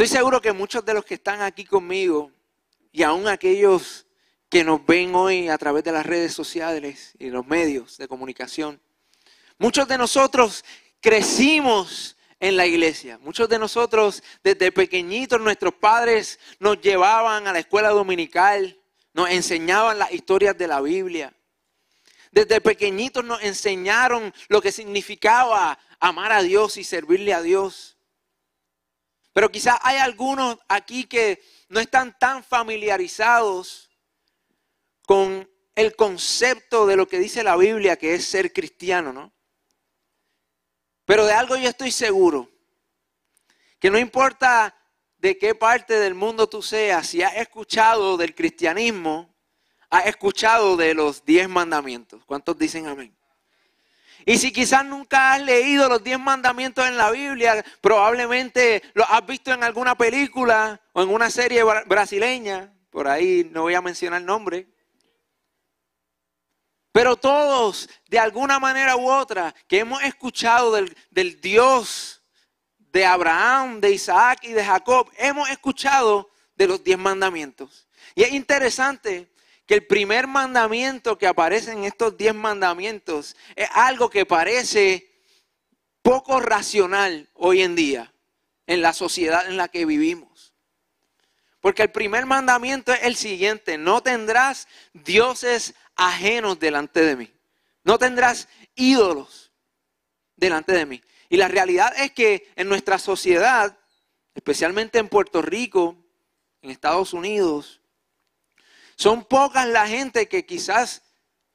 Estoy seguro que muchos de los que están aquí conmigo y aún aquellos que nos ven hoy a través de las redes sociales y los medios de comunicación, muchos de nosotros crecimos en la iglesia. Muchos de nosotros desde pequeñitos nuestros padres nos llevaban a la escuela dominical, nos enseñaban las historias de la Biblia. Desde pequeñitos nos enseñaron lo que significaba amar a Dios y servirle a Dios. Pero quizás hay algunos aquí que no están tan familiarizados con el concepto de lo que dice la Biblia, que es ser cristiano, ¿no? Pero de algo yo estoy seguro, que no importa de qué parte del mundo tú seas, si has escuchado del cristianismo, has escuchado de los diez mandamientos. ¿Cuántos dicen amén? Y si quizás nunca has leído los diez mandamientos en la Biblia, probablemente los has visto en alguna película o en una serie brasileña, por ahí no voy a mencionar el nombre. Pero todos, de alguna manera u otra, que hemos escuchado del, del Dios de Abraham, de Isaac y de Jacob, hemos escuchado de los diez mandamientos. Y es interesante que el primer mandamiento que aparece en estos diez mandamientos es algo que parece poco racional hoy en día en la sociedad en la que vivimos. Porque el primer mandamiento es el siguiente, no tendrás dioses ajenos delante de mí, no tendrás ídolos delante de mí. Y la realidad es que en nuestra sociedad, especialmente en Puerto Rico, en Estados Unidos, son pocas la gente que quizás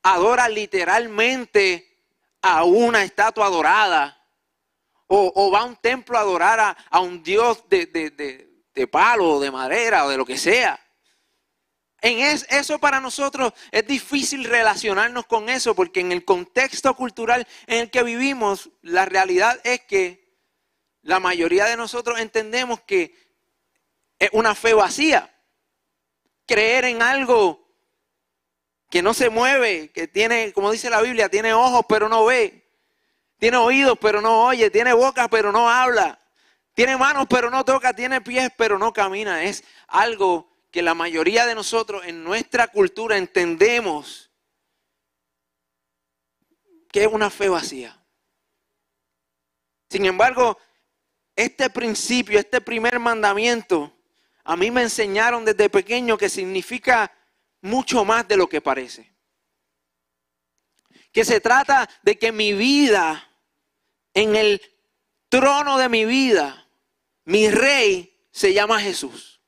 adora literalmente a una estatua adorada o, va a un templo a adorar a, un dios de, de, de, palo, de madera o de lo que sea. En eso para nosotros es difícil relacionarnos con eso porque en el contexto cultural en el que vivimos, la realidad es que la mayoría de nosotros entendemos que es una fe vacía creer en algo que no se mueve, que tiene, como dice la Biblia, tiene ojos pero no ve, tiene oídos pero no oye, tiene boca pero no habla, tiene manos pero no toca, tiene pies pero no camina. Es algo que la mayoría de nosotros en nuestra cultura entendemos que es una fe vacía. Sin embargo, este principio, este primer mandamiento, a mí me enseñaron desde pequeño que significa mucho más de lo que parece. Que se trata de que mi vida, en el trono de mi vida, mi rey se llama Jesús.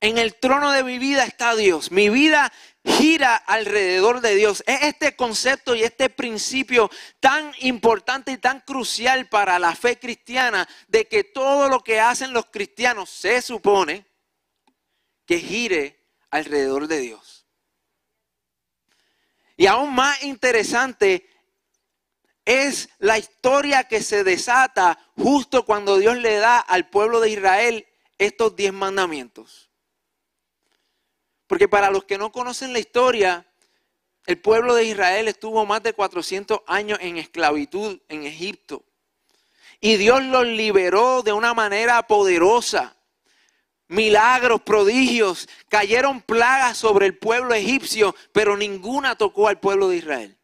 En el trono de mi vida está Dios. Mi vida gira alrededor de Dios. Es este concepto y este principio tan importante y tan crucial para la fe cristiana de que todo lo que hacen los cristianos se supone que gire alrededor de Dios. Y aún más interesante es la historia que se desata justo cuando Dios le da al pueblo de Israel estos diez mandamientos. Porque para los que no conocen la historia, el pueblo de Israel estuvo más de 400 años en esclavitud en Egipto. Y Dios los liberó de una manera poderosa. Milagros, prodigios, cayeron plagas sobre el pueblo egipcio, pero ninguna tocó al pueblo de Israel.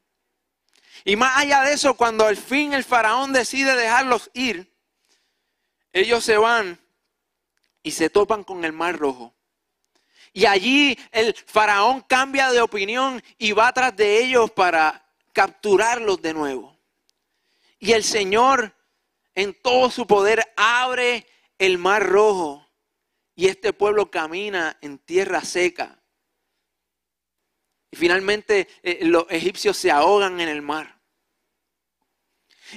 Y más allá de eso, cuando al fin el faraón decide dejarlos ir, ellos se van y se topan con el mar rojo. Y allí el faraón cambia de opinión y va tras de ellos para capturarlos de nuevo. Y el Señor en todo su poder abre el mar rojo y este pueblo camina en tierra seca. Y finalmente eh, los egipcios se ahogan en el mar.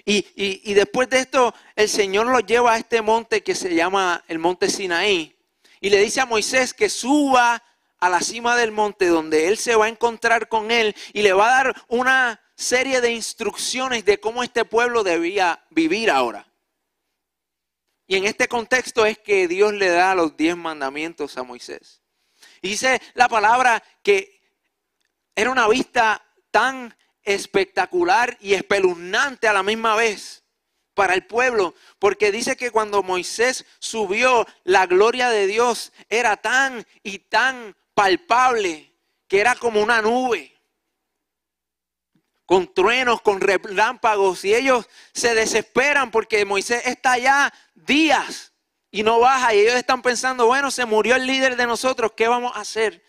Y, y, después de esto, el Señor los lleva a este monte que se llama el monte Sinaí y le dice a Moisés que suba a la cima del monte donde él se va a encontrar con él y le va a dar una serie de instrucciones de cómo este pueblo debía vivir ahora. Y en este contexto es que Dios le da los diez mandamientos a Moisés. Y dice la palabra que era una vista tan espectacular y espeluznante a la misma vez para el pueblo, porque dice que cuando Moisés subió, la gloria de Dios era tan y tan palpable que era como una nube, con truenos, con relámpagos, y ellos se desesperan porque Moisés está allá días y no baja, y ellos están pensando, bueno, se murió el líder de nosotros, ¿qué vamos a hacer?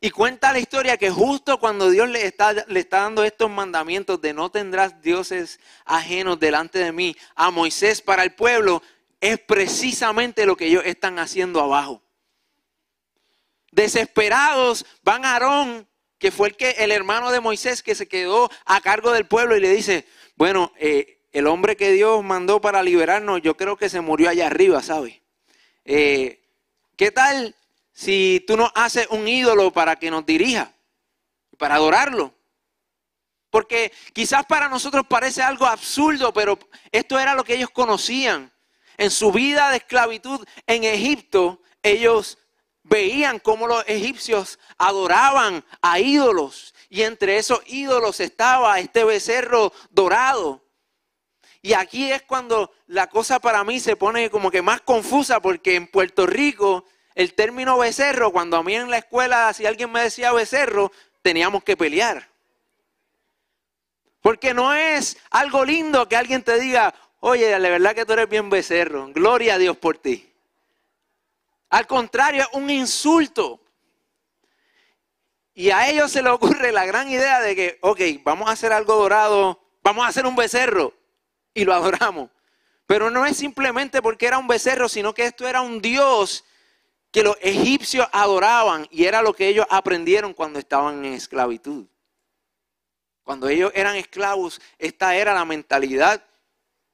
Y cuenta la historia que justo cuando Dios le está, le está dando estos mandamientos de no tendrás dioses ajenos delante de mí a Moisés para el pueblo, es precisamente lo que ellos están haciendo abajo. Desesperados van a Aarón, que fue el, que, el hermano de Moisés que se quedó a cargo del pueblo y le dice, bueno, eh, el hombre que Dios mandó para liberarnos, yo creo que se murió allá arriba, ¿sabes? Eh, ¿Qué tal si tú nos haces un ídolo para que nos dirija, para adorarlo. Porque quizás para nosotros parece algo absurdo, pero esto era lo que ellos conocían. En su vida de esclavitud en Egipto, ellos veían cómo los egipcios adoraban a ídolos. Y entre esos ídolos estaba este becerro dorado. Y aquí es cuando la cosa para mí se pone como que más confusa porque en Puerto Rico el término becerro, cuando a mí en la escuela, si alguien me decía becerro, teníamos que pelear. Porque no es algo lindo que alguien te diga, oye, la verdad que tú eres bien becerro, gloria a Dios por ti. Al contrario, es un insulto. Y a ellos se les ocurre la gran idea de que, ok, vamos a hacer algo dorado, vamos a hacer un becerro y lo adoramos. Pero no es simplemente porque era un becerro, sino que esto era un Dios que los egipcios adoraban y era lo que ellos aprendieron cuando estaban en esclavitud. Cuando ellos eran esclavos, esta era la mentalidad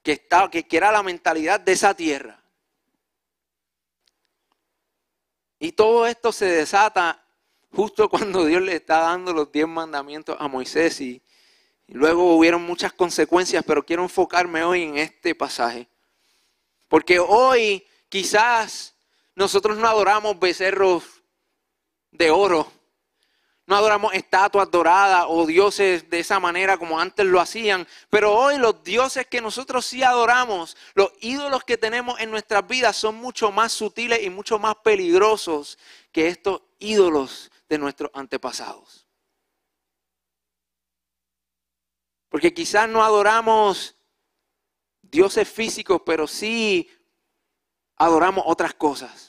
que, estaba, que era la mentalidad de esa tierra. Y todo esto se desata justo cuando Dios le está dando los diez mandamientos a Moisés y, y luego hubieron muchas consecuencias, pero quiero enfocarme hoy en este pasaje. Porque hoy quizás nosotros no adoramos becerros de oro. No adoramos estatuas doradas o dioses de esa manera como antes lo hacían. Pero hoy los dioses que nosotros sí adoramos, los ídolos que tenemos en nuestras vidas son mucho más sutiles y mucho más peligrosos que estos ídolos de nuestros antepasados. Porque quizás no adoramos dioses físicos, pero sí adoramos otras cosas.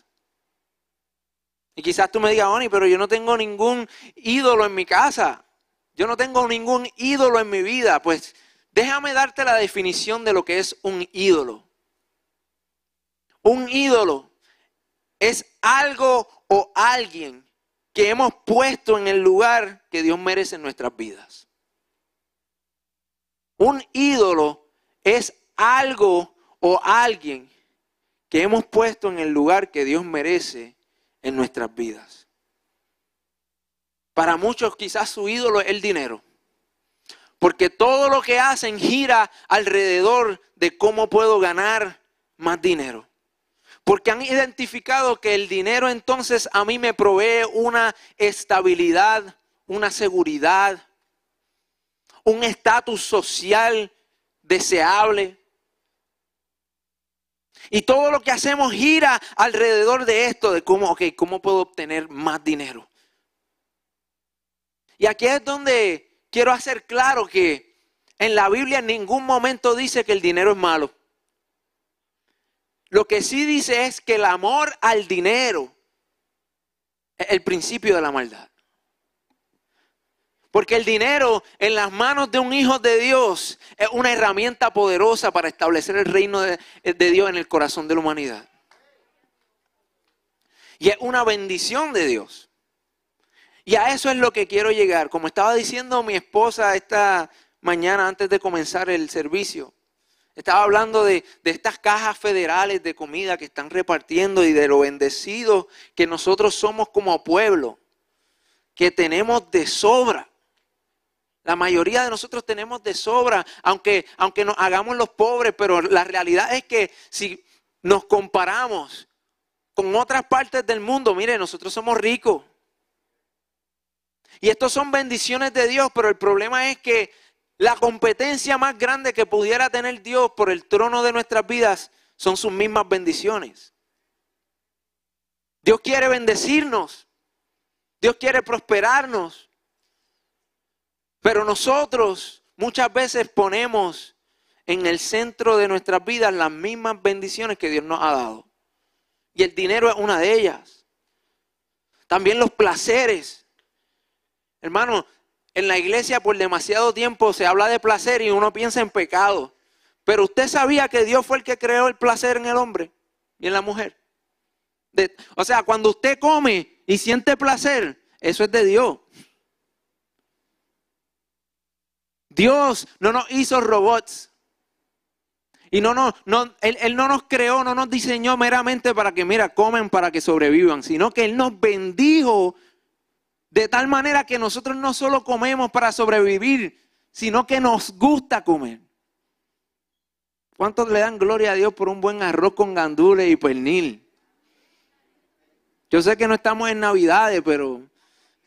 Y quizás tú me digas, Oni, pero yo no tengo ningún ídolo en mi casa. Yo no tengo ningún ídolo en mi vida. Pues déjame darte la definición de lo que es un ídolo. Un ídolo es algo o alguien que hemos puesto en el lugar que Dios merece en nuestras vidas. Un ídolo es algo o alguien que hemos puesto en el lugar que Dios merece en nuestras vidas. Para muchos quizás su ídolo es el dinero. Porque todo lo que hacen gira alrededor de cómo puedo ganar más dinero. Porque han identificado que el dinero entonces a mí me provee una estabilidad, una seguridad, un estatus social deseable. Y todo lo que hacemos gira alrededor de esto, de cómo, ok, cómo puedo obtener más dinero. Y aquí es donde quiero hacer claro que en la Biblia en ningún momento dice que el dinero es malo. Lo que sí dice es que el amor al dinero es el principio de la maldad. Porque el dinero en las manos de un hijo de Dios es una herramienta poderosa para establecer el reino de, Dios en el corazón de la humanidad. Y es una bendición de Dios. Y a eso es lo que quiero llegar. Como estaba diciendo mi esposa esta mañana antes de comenzar el servicio, estaba hablando de, estas cajas federales de comida que están repartiendo y de lo bendecidos que nosotros somos como pueblo, que tenemos de sobra. La mayoría de nosotros tenemos de sobra, aunque, aunque nos hagamos los pobres, pero la realidad es que si nos comparamos con otras partes del mundo, mire, nosotros somos ricos. Y estos son bendiciones de Dios, pero el problema es que La competencia más grande que pudiera tener Dios por el trono de nuestras vidas son sus mismas bendiciones. Dios quiere bendecirnos. Dios quiere prosperarnos. Pero nosotros muchas veces ponemos en el centro de nuestras vidas las mismas bendiciones que Dios nos ha dado. Y el dinero es una de ellas. También los placeres. Hermano, en la iglesia por demasiado tiempo se habla de placer y uno piensa en pecado. Pero usted sabía que Dios fue el que creó el placer en el hombre y en la mujer. o sea, cuando usted come y siente placer, eso es de Dios. Dios no nos hizo robots. Y no, no, no él, él, no nos creó, no nos diseñó meramente para que, mira, comen para que sobrevivan, sino que Él nos bendijo de tal manera que nosotros no solo comemos para sobrevivir, sino que nos gusta comer. ¿Cuántos le dan gloria a Dios por un buen arroz con gandules y pernil? Yo sé que no estamos en Navidades, pero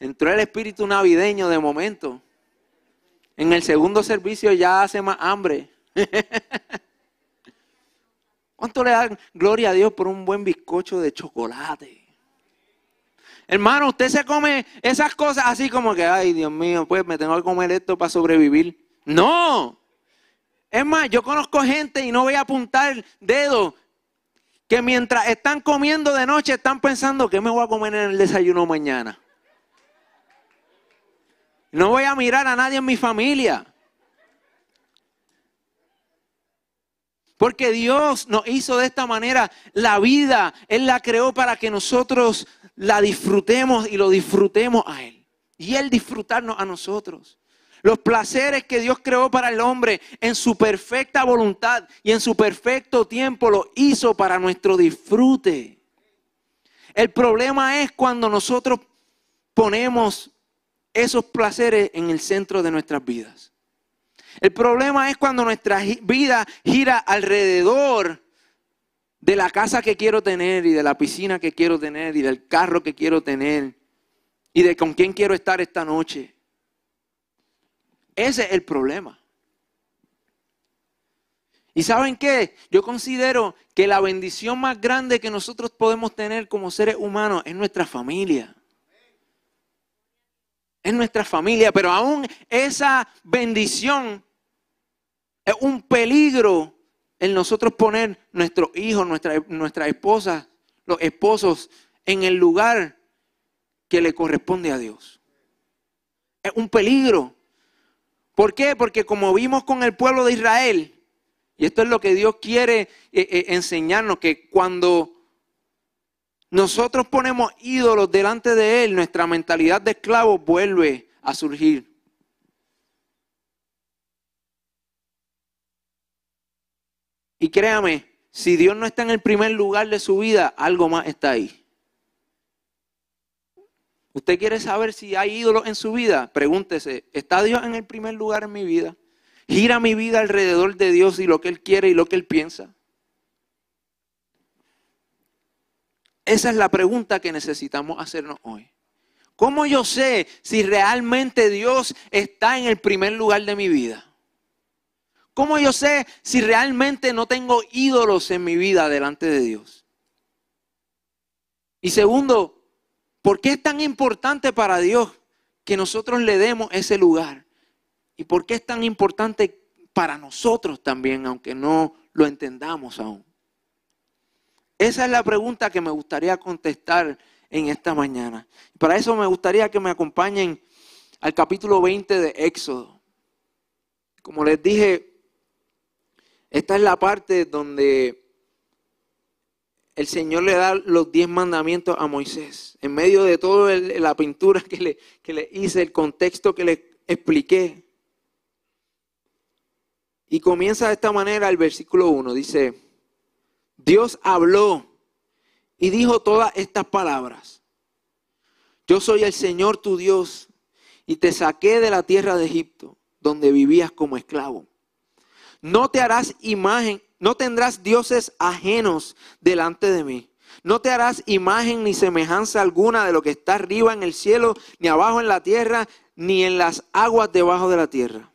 entró el espíritu navideño de momento. En el segundo servicio ya hace más hambre. ¿Cuánto le dan gloria a Dios por un buen bizcocho de chocolate? Hermano, usted se come esas cosas así como que, ay, Dios mío, pues me tengo que comer esto para sobrevivir. No. Es más, yo conozco gente y no voy a apuntar dedos que mientras están comiendo de noche están pensando qué me voy a comer en el desayuno mañana. No voy a mirar a nadie en mi familia. Porque Dios nos hizo de esta manera la vida. Él la creó para que nosotros la disfrutemos y lo disfrutemos a Él. Y Él disfrutarnos a nosotros. Los placeres que Dios creó para el hombre en su perfecta voluntad y en su perfecto tiempo lo hizo para nuestro disfrute. El problema es cuando nosotros ponemos esos placeres en el centro de nuestras vidas. El problema es cuando nuestra vida gira alrededor de la casa que quiero tener y de la piscina que quiero tener y del carro que quiero tener y de con quién quiero estar esta noche. Ese es el problema. ¿Y saben qué? Yo considero que la bendición más grande que nosotros podemos tener como seres humanos es nuestra familia. Es nuestra familia, pero aún esa bendición es un peligro en nosotros poner nuestros hijos, nuestras nuestra esposas, los esposos, en el lugar que le corresponde a Dios. Es un peligro. ¿Por qué? Porque como vimos con el pueblo de Israel, y esto es lo que Dios quiere eh, eh, enseñarnos, que cuando nosotros ponemos ídolos delante de Él, nuestra mentalidad de esclavo vuelve a surgir. Y créame, si Dios no está en el primer lugar de su vida, algo más está ahí. ¿Usted quiere saber si hay ídolos en su vida? Pregúntese, ¿está Dios en el primer lugar en mi vida? ¿Gira mi vida alrededor de Dios y lo que Él quiere y lo que Él piensa? Esa es la pregunta que necesitamos hacernos hoy. ¿Cómo yo sé si realmente Dios está en el primer lugar de mi vida? ¿Cómo yo sé si realmente no tengo ídolos en mi vida delante de Dios? Y segundo, ¿por qué es tan importante para Dios que nosotros le demos ese lugar? ¿Y por qué es tan importante para nosotros también, aunque no lo entendamos aún? Esa es la pregunta que me gustaría contestar en esta mañana. Para eso me gustaría que me acompañen al capítulo 20 de Éxodo. Como les dije, esta es la parte donde el Señor le da los diez mandamientos a Moisés. En medio de toda la pintura que le, que le hice, el contexto que le expliqué. Y comienza de esta manera el versículo 1. Dice, Dios habló y dijo todas estas palabras. Yo soy el Señor tu Dios y te saqué de la tierra de Egipto, donde vivías como esclavo. No te harás imagen, no tendrás dioses ajenos delante de mí. No te harás imagen ni semejanza alguna de lo que está arriba en el cielo, ni abajo en la tierra, ni en las aguas debajo de la tierra.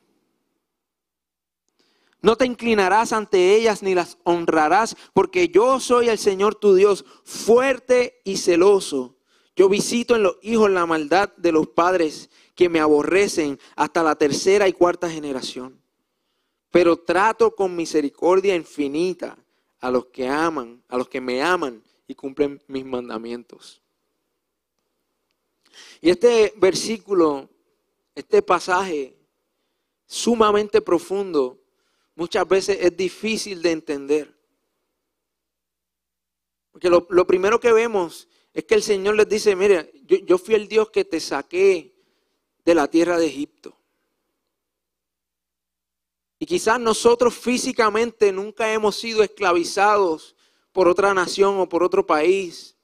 No te inclinarás ante ellas ni las honrarás, porque yo soy el Señor tu Dios, fuerte y celoso. Yo visito en los hijos la maldad de los padres que me aborrecen hasta la tercera y cuarta generación. Pero trato con misericordia infinita a los que aman, a los que me aman y cumplen mis mandamientos. Y este versículo, este pasaje sumamente profundo, muchas veces es difícil de entender. Porque lo, primero que vemos es que el Señor les dice, mire, yo, yo fui el Dios que te saqué de la tierra de Egipto. Y quizás nosotros físicamente nunca hemos sido esclavizados por otra nación o por otro país.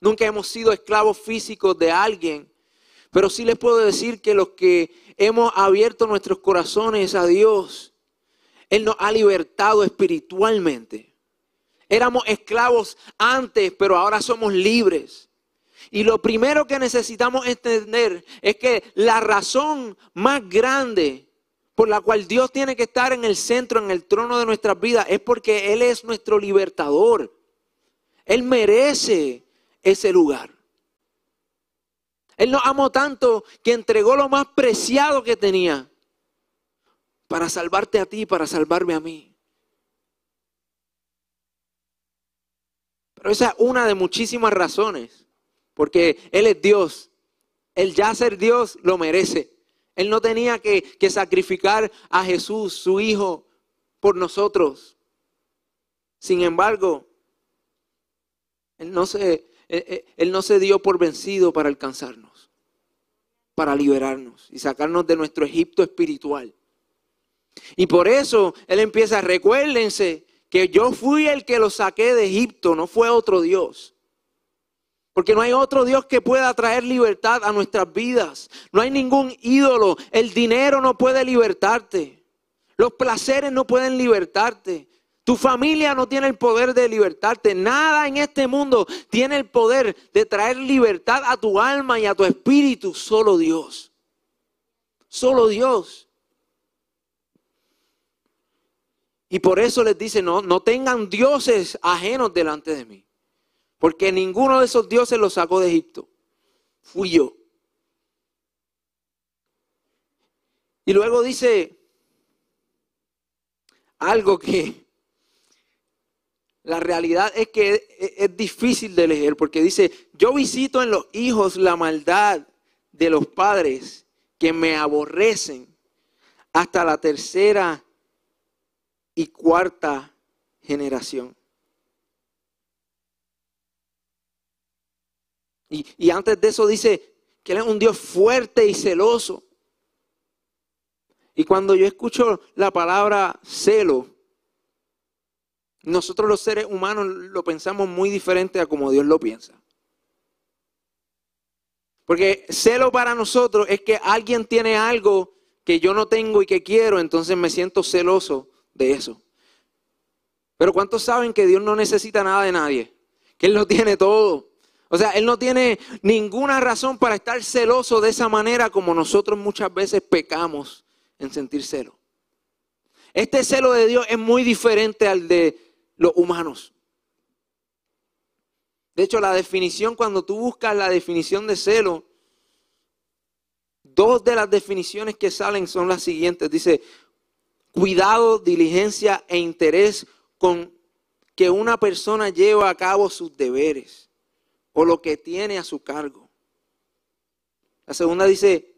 Nunca hemos sido esclavos físicos de alguien. Pero sí les puedo decir que los que hemos abierto nuestros corazones a Dios, Él nos ha libertado espiritualmente. Éramos esclavos antes, pero ahora somos libres. Y lo primero que necesitamos entender es que la razón más grande por la cual Dios tiene que estar en el centro, en el trono de nuestras vidas, es porque Él es nuestro libertador. Él merece ese lugar. Él nos amó tanto que entregó lo más preciado que tenía para salvarte a ti, para salvarme a mí. Pero esa es una de muchísimas razones, porque Él es Dios. El ya ser Dios lo merece. Él no tenía que, sacrificar a Jesús, su Hijo, por nosotros. Sin embargo, él no, se, él no se dio por vencido para alcanzarnos, para liberarnos y sacarnos de nuestro Egipto espiritual. Y por eso Él empieza, recuérdense que yo fui el que lo saqué de Egipto, no fue otro Dios. Porque no hay otro Dios que pueda traer libertad a nuestras vidas. No hay ningún ídolo. El dinero no puede libertarte. Los placeres no pueden libertarte. Tu familia no tiene el poder de libertarte. Nada en este mundo tiene el poder de traer libertad a tu alma y a tu espíritu. Solo Dios. Solo Dios. Y por eso les dice, no, no tengan dioses ajenos delante de mí. Porque ninguno de esos dioses los sacó de Egipto. Fui yo. Y luego dice algo que la realidad es que es, difícil de leer porque dice, yo visito en los hijos la maldad de los padres que me aborrecen hasta la tercera y cuarta generación. Y, antes de eso dice que Él es un Dios fuerte y celoso. Y cuando yo escucho la palabra celo, nosotros los seres humanos lo pensamos muy diferente a como Dios lo piensa. Porque celo para nosotros es que alguien tiene algo que yo no tengo y que quiero, entonces me siento celoso de eso. Pero ¿cuántos saben que Dios no necesita nada de nadie? Que Él lo tiene todo. O sea, Él no tiene ninguna razón para estar celoso de esa manera como nosotros muchas veces pecamos en sentir celo. Este celo de Dios es muy diferente al de los humanos. De hecho, la definición, cuando tú buscas la definición de celo, dos de las definiciones que salen son las siguientes. Dice, cuidado, diligencia e interés con que una persona lleva a cabo sus deberes o lo que tiene a su cargo. La segunda dice,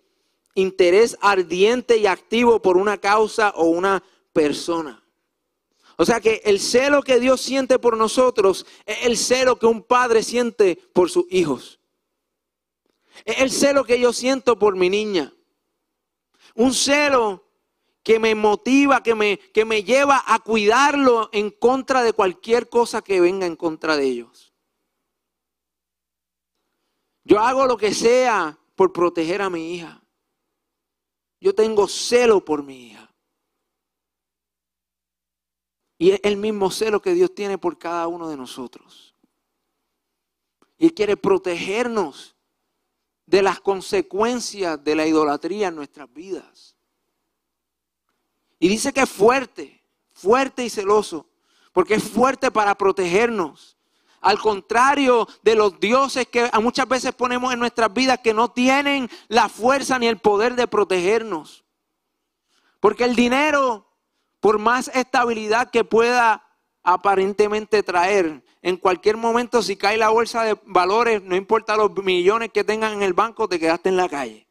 interés ardiente y activo por una causa o una persona. O sea que el celo que Dios siente por nosotros es el celo que un padre siente por sus hijos. Es el celo que yo siento por mi niña. Un celo que me motiva, que me, que me lleva a cuidarlo en contra de cualquier cosa que venga en contra de ellos. Yo hago lo que sea por proteger a mi hija. Yo tengo celo por mi hija. Y es el mismo celo que Dios tiene por cada uno de nosotros. Y Él quiere protegernos de las consecuencias de la idolatría en nuestras vidas. Y dice que es fuerte, fuerte y celoso, porque es fuerte para protegernos. Al contrario de los dioses que muchas veces ponemos en nuestras vidas que no tienen la fuerza ni el poder de protegernos. Porque el dinero, por más estabilidad que pueda aparentemente traer, en cualquier momento si cae la bolsa de valores, no importa los millones que tengan en el banco, te quedaste en la calle.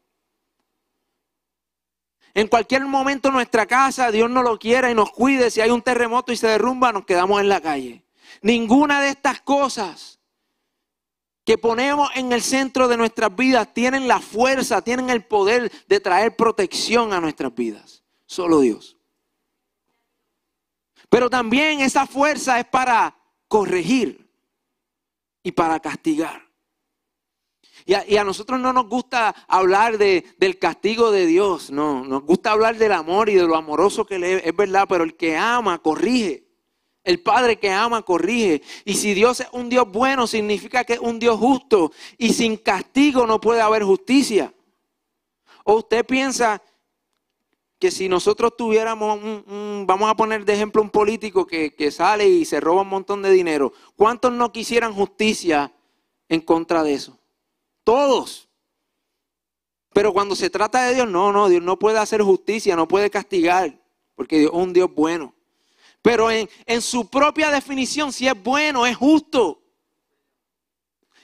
En cualquier momento nuestra casa, Dios no lo quiera y nos cuide, si hay un terremoto y se derrumba, nos quedamos en la calle. Ninguna de estas cosas que ponemos en el centro de nuestras vidas tienen la fuerza, tienen el poder de traer protección a nuestras vidas. Solo Dios. Pero también esa fuerza es para corregir y para castigar. Y a, nosotros no nos gusta hablar del castigo de Dios, no, nos gusta hablar del amor y de lo amoroso que le es verdad, pero el que ama corrige. El Padre que ama corrige. Y si Dios es un Dios bueno, significa que es un Dios justo. Y sin castigo no puede haber justicia. O usted piensa que si nosotros tuviéramos, vamos a poner de ejemplo un político que, que sale y se roba un montón de dinero, ¿cuántos no quisieran justicia en contra de eso? Todos. Pero cuando se trata de Dios, no, no, Dios no puede hacer justicia, no puede castigar, porque Dios es un Dios bueno. Pero en, en su propia definición, si es bueno, es justo.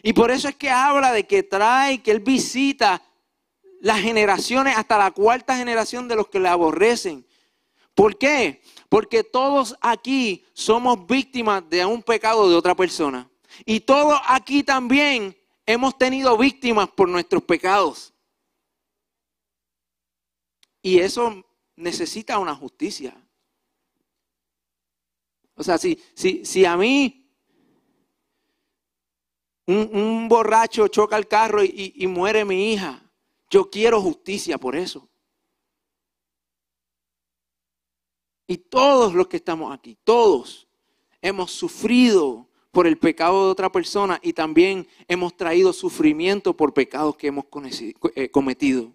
Y por eso es que habla de que trae, que Él visita las generaciones, hasta la cuarta generación de los que le aborrecen. ¿Por qué? Porque todos aquí somos víctimas de un pecado de otra persona. Y todos aquí también hemos tenido víctimas por nuestros pecados. Y eso necesita una justicia. O sea, si, si, si a mí un, borracho choca el carro y, muere mi hija, yo quiero justicia por eso. Y todos los que estamos aquí, todos hemos sufrido por el pecado de otra persona y también hemos traído sufrimiento por pecados que hemos eh, cometido.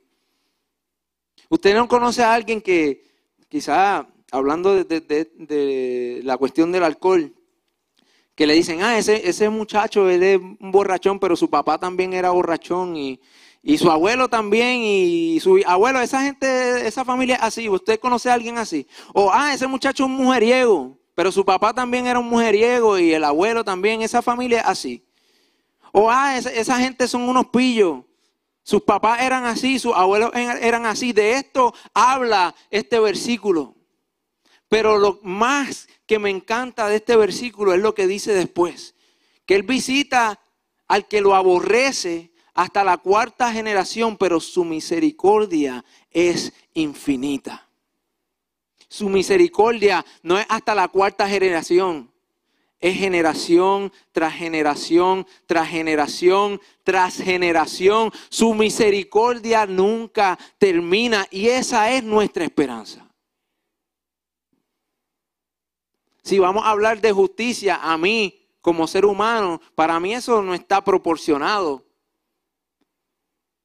Usted no conoce a alguien que quizá hablando de, la cuestión del alcohol, que le dicen, ah, ese, ese muchacho es un borrachón, pero su papá también era borrachón y, su abuelo también y su abuelo, esa gente, esa familia así, usted conoce a alguien así. O, ah, ese muchacho es un mujeriego, pero su papá también era un mujeriego y el abuelo también, esa familia así. O, ah, esa, esa gente son unos pillos. Sus papás eran así, sus abuelos eran así. De esto habla este versículo. Pero lo más que me encanta de este versículo es lo que dice después, que Él visita al que lo aborrece hasta la cuarta generación, pero su misericordia es infinita. Su misericordia no es hasta la cuarta generación, es generación tras generación, tras generación, tras generación. Su misericordia nunca termina y esa es nuestra esperanza. Si vamos a hablar de justicia, a mí como ser humano, para mí eso no está proporcionado.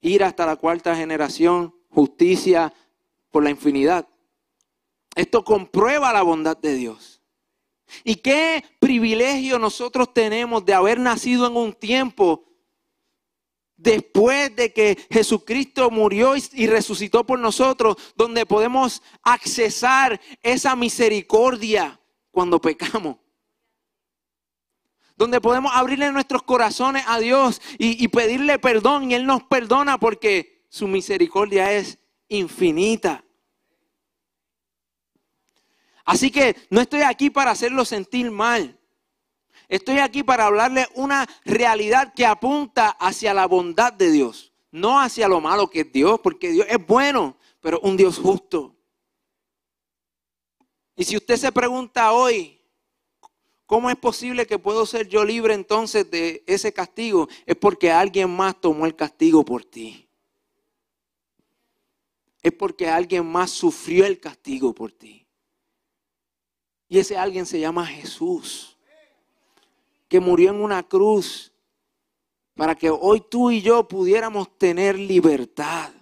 Ir hasta la cuarta generación, justicia por la infinidad. Esto comprueba la bondad de Dios. Y qué privilegio nosotros tenemos de haber nacido en un tiempo después de que Jesucristo murió y resucitó por nosotros, donde podemos accesar esa misericordia cuando pecamos. Donde podemos abrirle nuestros corazones a Dios y, pedirle perdón y Él nos perdona porque su misericordia es infinita. Así que no estoy aquí para hacerlo sentir mal. Estoy aquí para hablarle una realidad que apunta hacia la bondad de Dios, no hacia lo malo que es Dios, porque Dios es bueno, pero un Dios justo. Y si usted se pregunta hoy, ¿cómo es posible que puedo ser yo libre entonces de ese castigo? Es porque alguien más tomó el castigo por ti. Es porque alguien más sufrió el castigo por ti. Y ese alguien se llama Jesús, que murió en una cruz para que hoy tú y yo pudiéramos tener libertad.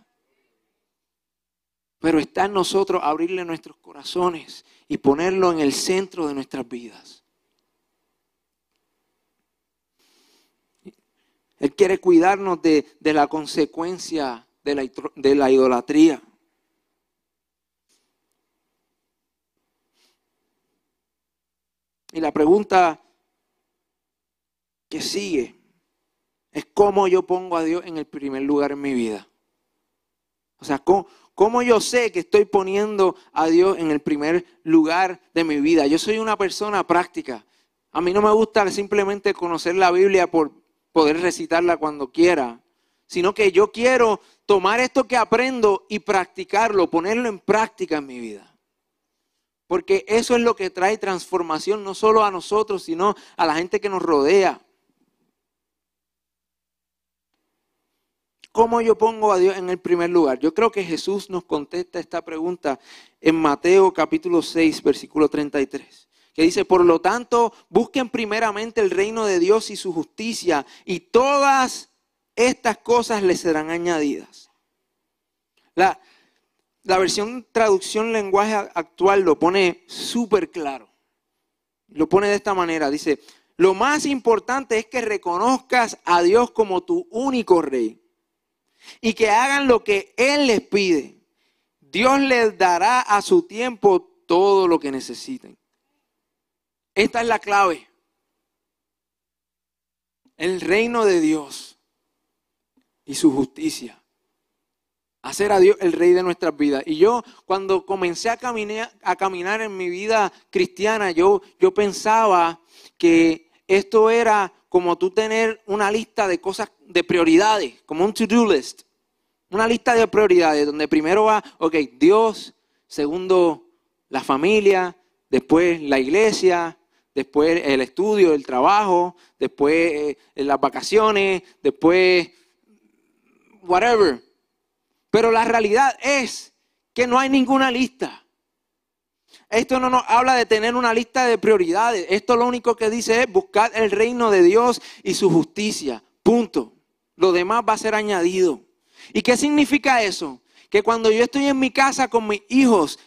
Pero está en nosotros abrirle nuestros corazones y ponerlo en el centro de nuestras vidas. Él quiere cuidarnos de, la consecuencia de la, de la idolatría. Y la pregunta que sigue es cómo yo pongo a Dios en el primer lugar en mi vida. O sea, ¿cómo, yo sé que estoy poniendo a Dios en el primer lugar de mi vida? Yo soy una persona práctica. A mí no me gusta simplemente conocer la Biblia por poder recitarla cuando quiera, sino que yo quiero tomar esto que aprendo y practicarlo, ponerlo en práctica en mi vida. Porque eso es lo que trae transformación no solo a nosotros, sino a la gente que nos rodea. ¿Cómo yo pongo a Dios en el primer lugar? Yo creo que Jesús nos contesta esta pregunta en Mateo capítulo 6, versículo 33, que dice, por lo tanto, busquen primeramente el reino de Dios y su justicia, y todas estas cosas les serán añadidas. La, la versión traducción lenguaje actual lo pone súper claro. Lo pone de esta manera, dice, lo más importante es que reconozcas a Dios como tu único rey y que hagan lo que Él les pide. Dios les dará a su tiempo todo lo que necesiten. Esta es la clave. El reino de Dios y su justicia. Hacer a Dios el rey de nuestras vidas. Y yo cuando comencé a caminar, en mi vida cristiana, yo, yo pensaba que esto era como tú tener una lista de cosas, de prioridades, como un to-do list. Una lista de prioridades donde primero va, ok, Dios, segundo, la familia, después la iglesia, después el estudio, el trabajo, después eh, las vacaciones, después whatever. Pero la realidad es que no hay ninguna lista. Esto no nos habla de tener una lista de prioridades. Esto lo único que dice es buscar el reino de Dios y su justicia. Punto. Lo demás va a ser añadido. ¿Y qué significa eso? Que cuando yo estoy en mi casa con mis hijos,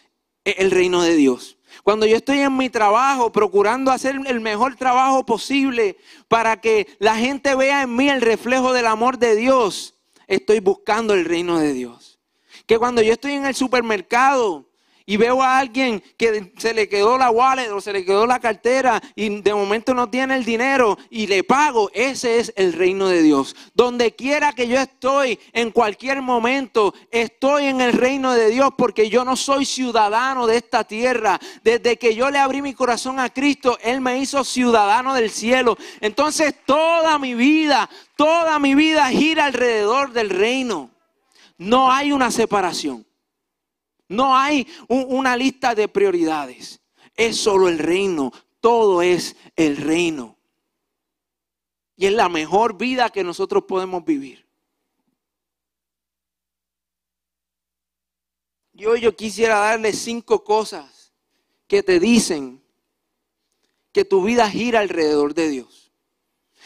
el reino de Dios. Cuando yo estoy en mi trabajo procurando hacer el mejor trabajo posible para que la gente vea en mí el reflejo del amor de Dios, estoy buscando el reino de Dios. Que cuando yo estoy en el supermercado y veo a alguien que se le quedó la wallet o se le quedó la cartera y de momento no tiene el dinero y le pago, ese es el reino de Dios. Donde quiera que yo estoy, en cualquier momento, estoy en el reino de Dios porque yo no soy ciudadano de esta tierra. Desde que yo le abrí mi corazón a Cristo, Él me hizo ciudadano del cielo. Entonces toda mi vida, toda mi vida gira alrededor del reino. No hay una separación. No hay una lista de prioridades. Es solo el reino. Todo es el reino. Y es la mejor vida que nosotros podemos vivir. Y yo quisiera darle cinco cosas que te dicen que tu vida gira alrededor de Dios.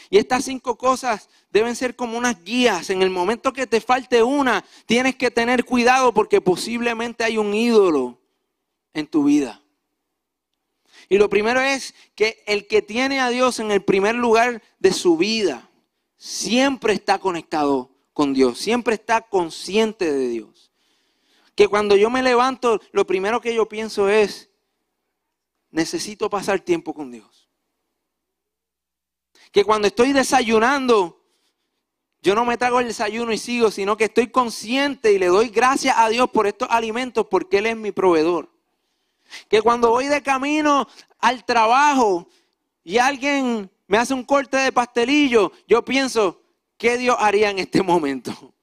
Y estas cinco cosas deben ser como unas guías. En el momento que te falte una, tienes que tener cuidado porque posiblemente hay un ídolo en tu vida. Y lo primero es que el que tiene a Dios en el primer lugar de su vida, siempre está conectado con Dios, siempre está consciente de Dios. Que cuando yo me levanto, lo primero que yo pienso es, necesito pasar tiempo con Dios que cuando estoy desayunando, yo no me trago el desayuno y sigo, sino que estoy consciente y le doy gracias a Dios por estos alimentos porque Él es mi proveedor. Que cuando voy de camino al trabajo y alguien me hace un corte de pastelillo, yo pienso, ¿qué Dios haría en este momento?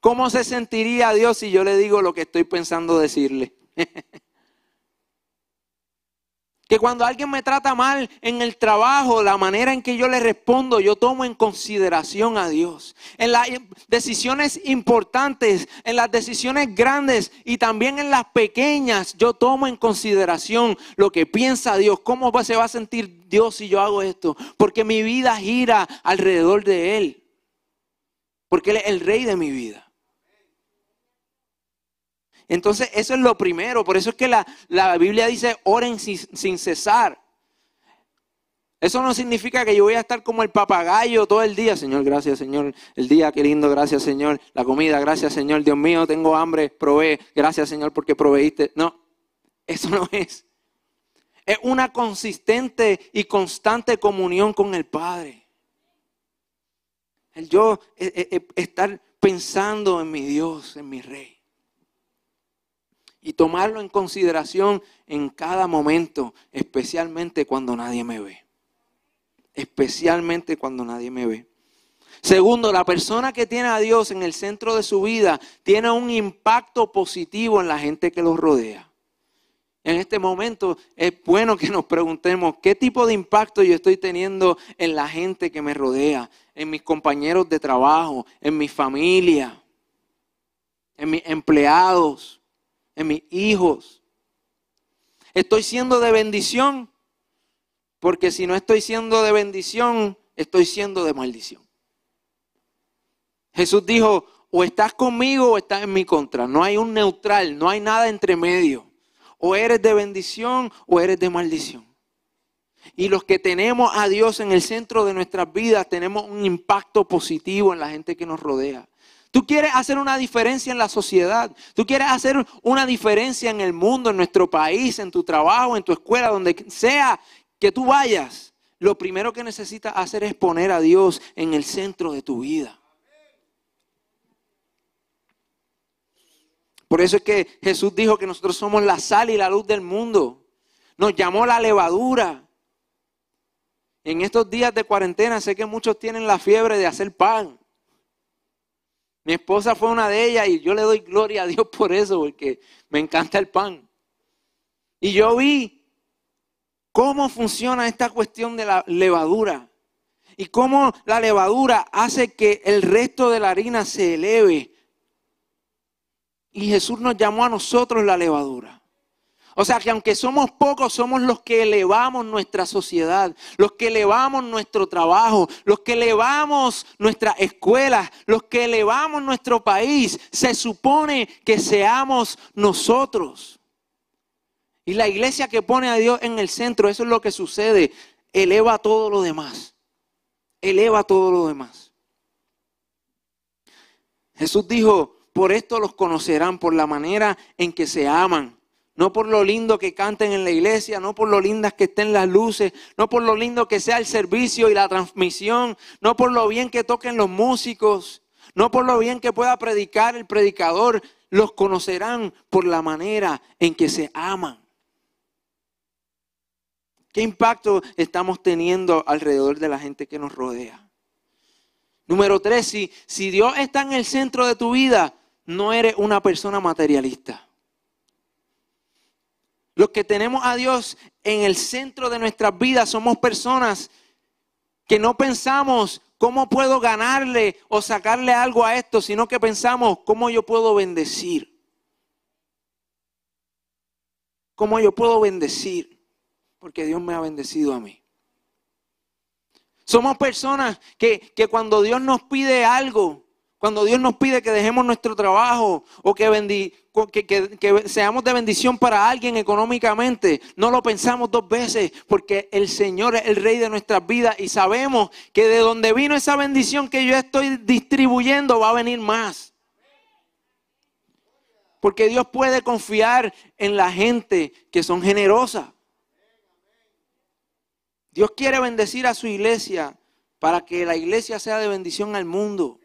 ¿Cómo se sentiría Dios si yo le digo lo que estoy pensando decirle? Que cuando alguien me trata mal en el trabajo, la manera en que yo le respondo, yo tomo en consideración a Dios. En las decisiones importantes, en las decisiones grandes y también en las pequeñas, yo tomo en consideración lo que piensa Dios, cómo se va a sentir Dios si yo hago esto. Porque mi vida gira alrededor de Él. Porque Él es el rey de mi vida. Entonces, eso es lo primero. Por eso es que la, la Biblia dice, oren sin, cesar. Eso no significa que yo voy a estar como el papagayo todo el día. Señor, gracias, Señor. El día, qué lindo, gracias, Señor. La comida, gracias, Señor. Dios mío, tengo hambre, provee. Gracias, Señor, porque proveíste. No, eso no es. Es una consistente y constante comunión con el Padre. Yo eh, eh, eh, estar pensando en mi Dios, en mi Rey. Y tomarlo en consideración en cada momento, especialmente cuando nadie me ve. Especialmente cuando nadie me ve. Segundo, la persona que tiene a Dios en el centro de su vida tiene un impacto positivo en la gente que los rodea en este momento es bueno que nos preguntemos qué tipo de impacto yo estoy teniendo en la gente que me rodea, en mis compañeros de trabajo, en mi familia, en mis empleados, en mis hijos. Estoy siendo de bendición, porque si no estoy siendo de bendición, estoy siendo de maldición. Jesús dijo, o estás conmigo o estás en mi contra. No hay un neutral, no hay nada entre medio. O eres de bendición o eres de maldición. Y los que tenemos a Dios en el centro de nuestras vidas tenemos un impacto positivo en la gente que nos rodea. Tú quieres hacer una diferencia en la sociedad. Tú quieres hacer una diferencia en el mundo, en nuestro país, en tu trabajo, en tu escuela, donde sea que tú vayas. Lo primero que necesitas hacer es poner a Dios en el centro de tu vida. Por eso es que Jesús dijo que nosotros somos la sal y la luz del mundo. Nos llamó la levadura. En estos días de cuarentena sé que muchos tienen la fiebre de hacer pan. Mi esposa fue una de ellas y yo le doy gloria a Dios por eso, porque me encanta el pan. Y yo vi cómo funciona esta cuestión de la levadura y cómo la levadura hace que el resto de la harina se eleve y Jesús nos llamó a nosotros la levadura. O sea que aunque somos pocos, somos los que elevamos nuestra sociedad, los que elevamos nuestro trabajo, los que elevamos nuestras escuelas, los que elevamos nuestro país. Se supone que seamos nosotros. Y la iglesia que pone a Dios en el centro, eso es lo que sucede. Eleva todo lo demás. Eleva todo lo demás. Jesús dijo, por esto los conocerán, por la manera en que se aman. No por lo lindo que canten en la iglesia, no por lo lindas que estén las luces, no por lo lindo que sea el servicio y la transmisión, no por lo bien que toquen los músicos, no por lo bien que pueda predicar el predicador. Los conocerán por la manera en que se aman. ¿Qué impacto estamos teniendo alrededor de la gente que nos rodea? Número tres, si, si Dios está en el centro de tu vida, no eres una persona materialista. Los que tenemos a Dios en el centro de nuestras vidas somos personas que no pensamos cómo puedo ganarle o sacarle algo a esto, sino que pensamos cómo yo puedo bendecir. Cómo yo puedo bendecir, porque Dios me ha bendecido a mí. Somos personas que, que cuando Dios nos pide algo, cuando Dios nos pide que dejemos nuestro trabajo o que, que, seamos de bendición para alguien económicamente, no lo pensamos dos veces porque el Señor es el rey de nuestras vidas y sabemos que de donde vino esa bendición que yo estoy distribuyendo va a venir más. Porque Dios puede confiar en la gente que son generosas. Dios quiere bendecir a su iglesia para que la iglesia sea de bendición al mundo.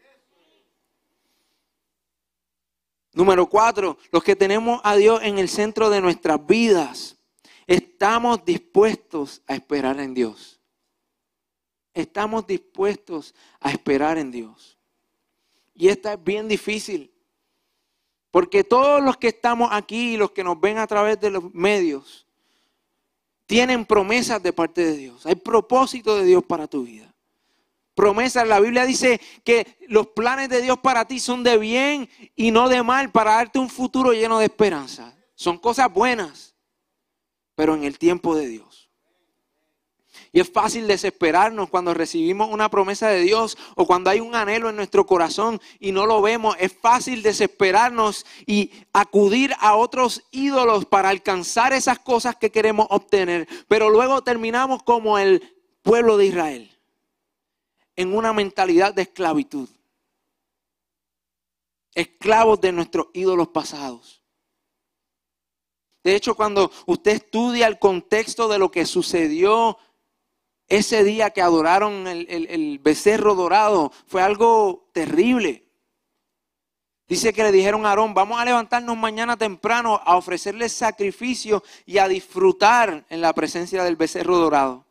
Número cuatro, los que tenemos a Dios en el centro de nuestras vidas, estamos dispuestos a esperar en Dios. Estamos dispuestos a esperar en Dios. Y esta es bien difícil, porque todos los que estamos aquí y los que nos ven a través de los medios, tienen promesas de parte de Dios. Hay propósito de Dios para tu vida promesas. La Biblia dice que los planes de Dios para ti son de bien y no de mal, para darte un futuro lleno de esperanza. Son cosas buenas, pero en el tiempo de Dios. Y es fácil desesperarnos cuando recibimos una promesa de Dios o cuando hay un anhelo en nuestro corazón y no lo vemos. Es fácil desesperarnos y acudir a otros ídolos para alcanzar esas cosas que queremos obtener. Pero luego terminamos como el pueblo de Israel, en una mentalidad de esclavitud. Esclavos de nuestros ídolos pasados. De hecho, cuando usted estudia el contexto de lo que sucedió ese día que adoraron el, becerro dorado fue algo terrible. Dice que le dijeron a Aarón, vamos a levantarnos mañana temprano a ofrecerle sacrificio y a disfrutar en la presencia del becerro dorado.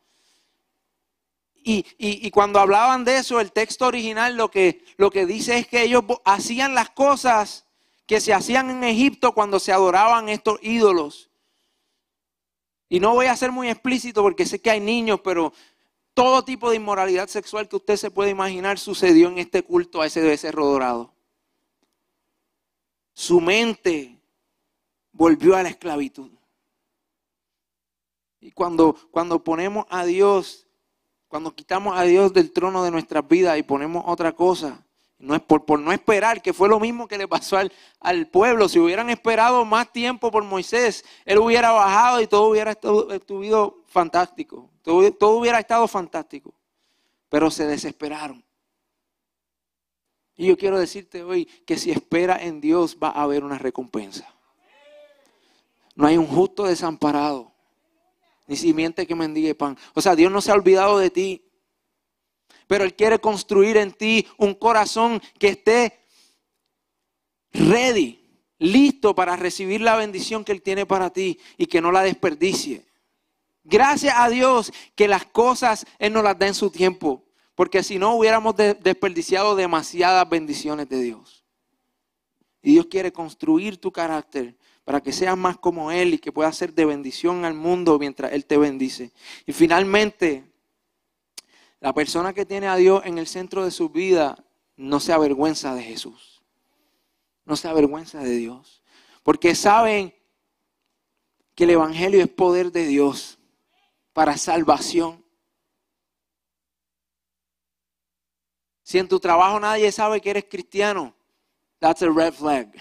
Y, cuando hablaban de eso, el texto original lo que, lo que dice es que ellos hacían las cosas que se hacían en Egipto cuando se adoraban estos ídolos. Y no voy a ser muy explícito porque sé que hay niños, pero todo tipo de inmoralidad sexual que usted se puede imaginar sucedió en este culto a ese becerro dorado. Su mente volvió a la esclavitud. Y cuando, cuando ponemos a Dios, cuando quitamos a Dios del trono de nuestras vidas y ponemos otra cosa, no es por, no esperar, que fue lo mismo que le pasó al, pueblo. Si hubieran esperado más tiempo por Moisés, él hubiera bajado y todo hubiera estado, fantástico. Todo, todo hubiera estado fantástico. Pero se desesperaron. Y yo quiero decirte hoy que si espera en Dios va a haber una recompensa. No hay un justo desamparado, ni simiente que mendigue pan. O sea, Dios no se ha olvidado de ti pero Él quiere construir en ti un corazón que esté ready, listo para recibir la bendición que Él tiene para ti y que no la desperdicie. Gracias a Dios que las cosas Él nos las da en su tiempo, porque si no hubiéramos desperdiciado demasiadas bendiciones de Dios. Y Dios quiere construir tu carácter para que seas más como Él y que puedas ser de bendición al mundo mientras Él te bendice. Y finalmente, la persona que tiene a Dios en el centro de su vida no se avergüenza de Jesús. No se avergüenza de Dios. Porque saben que el Evangelio es poder de Dios para salvación. Si en tu trabajo nadie sabe que eres cristiano, that's a red flag.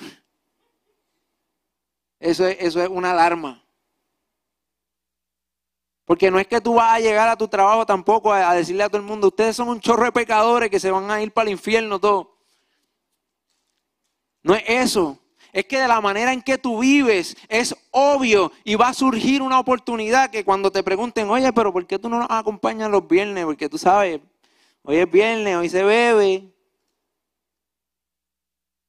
Eso es, eso es una alarma. Porque no es que tú vas a llegar a tu trabajo tampoco a, decirle a todo el mundo, ustedes son un chorro de pecadores que se van a ir para el infierno todo. No es eso. Es que de la manera en que tú vives es obvio y va a surgir una oportunidad que cuando te pregunten, oye, pero ¿por qué tú no nos acompañas los viernes? Porque tú sabes, hoy es viernes, hoy se bebe.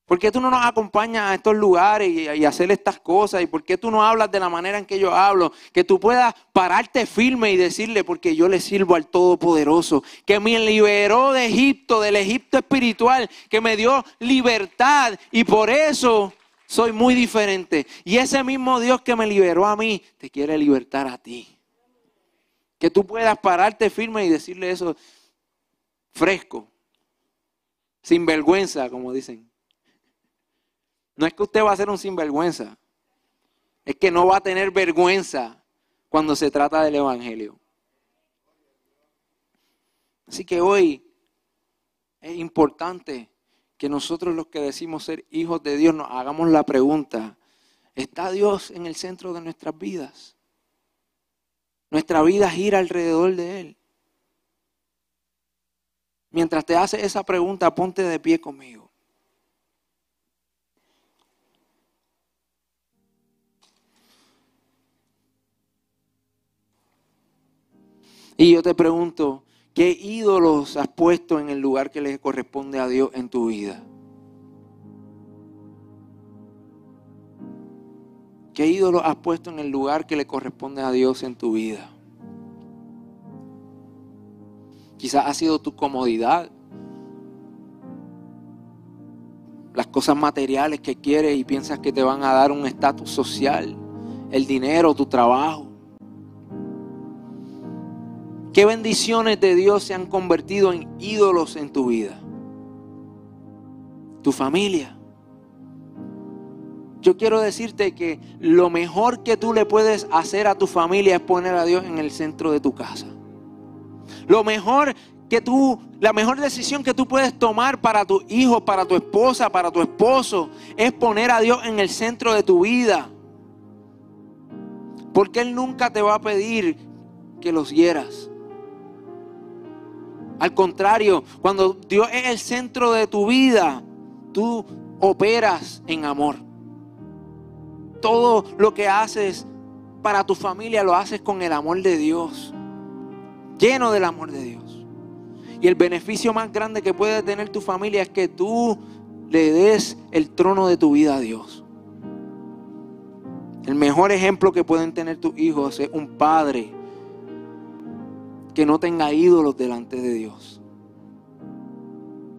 ¿Por qué tú no nos acompañas a estos lugares y, hacer estas cosas? ¿Y por qué tú no hablas de la manera en que yo hablo? Que tú puedas pararte firme y decirle, porque yo le sirvo al Todopoderoso, que me liberó de Egipto, del Egipto espiritual, que me dio libertad y por eso soy muy diferente. Y ese mismo Dios que me liberó a mí, te quiere libertar a ti. Que tú puedas pararte firme y decirle eso fresco, sin vergüenza, como dicen. No es que usted va a ser un sinvergüenza. Es que no va a tener vergüenza cuando se trata del Evangelio. Así que hoy es importante que nosotros los que decimos ser hijos de Dios nos hagamos la pregunta, ¿está Dios en el centro de nuestras vidas? Nuestra vida gira alrededor de Él. Mientras te hace esa pregunta, ponte de pie conmigo. Y yo te pregunto, ¿qué ídolos has puesto en el lugar que le corresponde a Dios en tu vida? ¿Qué ídolos has puesto en el lugar que le corresponde a Dios en tu vida? Quizás ha sido tu comodidad, las cosas materiales que quieres y piensas que te van a dar un estatus social, el dinero, tu trabajo. ¿Qué bendiciones de Dios se han convertido en ídolos en tu vida? Tu familia. Yo quiero decirte que lo mejor que tú le puedes hacer a tu familia es poner a Dios en el centro de tu casa. Lo mejor que tú, la mejor decisión que tú puedes tomar para tu hijo, para tu esposa, para tu esposo, es poner a Dios en el centro de tu vida. Porque Él nunca te va a pedir que los hieras. Al contrario, cuando Dios es el centro de tu vida, tú operas en amor. Todo lo que haces para tu familia lo haces con el amor de Dios, lleno del amor de Dios. Y el beneficio más grande que puede tener tu familia es que tú le des el trono de tu vida a Dios. El mejor ejemplo que pueden tener tus hijos es un padre que no tenga ídolos delante de Dios.